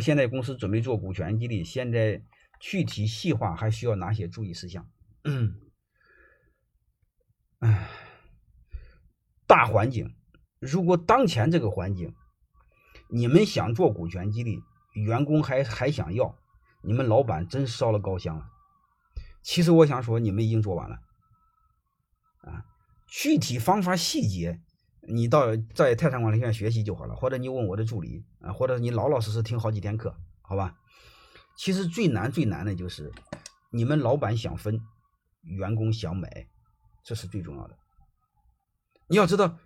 现在公司准备做股权激励，现在具体细化还需要哪些注意事项？嗯，哎，大环境，如果当前这个环境，你们想做股权激励，员工还还想要，你们老板真烧了高香了。其实我想说，你们已经做完了，啊，具体方法细节，你到在泰山管理学院学习就好了，或者你问我的助理啊，或者你老老实实听好几天课，好吧？其实最难最难的就是你们老板想分，员工想买，这是最重要的。你要知道，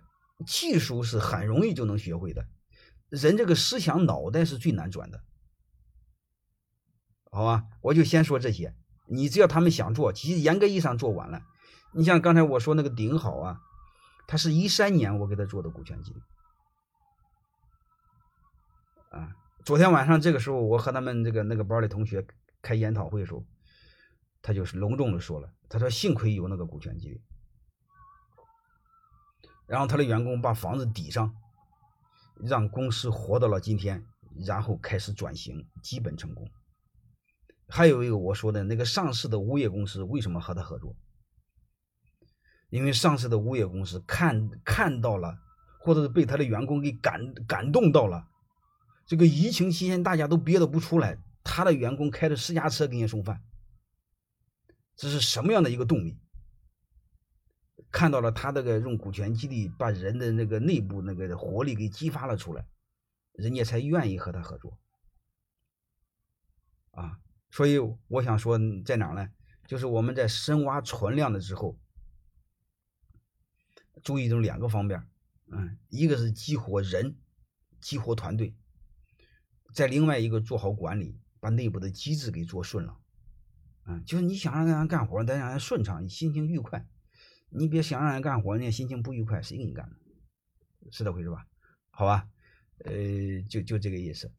技术是很容易就能学会的。人这个思想脑袋是最难转的，好吧？我就先说这些，你只要他们想做，其实严格意义上做完了。你像刚才我说那个顶好啊，他是一三年我给他做的股权激励，啊，昨天晚上这个时候我和他们这个那个班的同学开研讨会的时候，他就是隆重的说了，他说幸亏有那个股权激励，然后他的员工把房子抵上。让公司活到了今天，然后开始转型，基本成功。还有一个我说的那个上市的物业公司为什么和他合作？因为上市的物业公司看看到了，或者是被他的员工给感感动到了。这个疫情期间大家都憋得不出来，他的员工开着私家车给你送饭，这是什么样的一个动力？看到了他这个用股权激励把人的那个内部那个活力给激发了出来，人家才愿意和他合作，啊，所以我想说在哪呢？就是我们在深挖存量的时候，注意这两个方面，嗯，一个是激活人，激活团队，在另外一个做好管理，把内部的机制给做顺了，嗯，就是你想让人干活，得让人顺畅，心情愉快。你别想让人干活，人家心情不愉快，谁给你干？是这回事吧？好吧，呃，就就这个意思。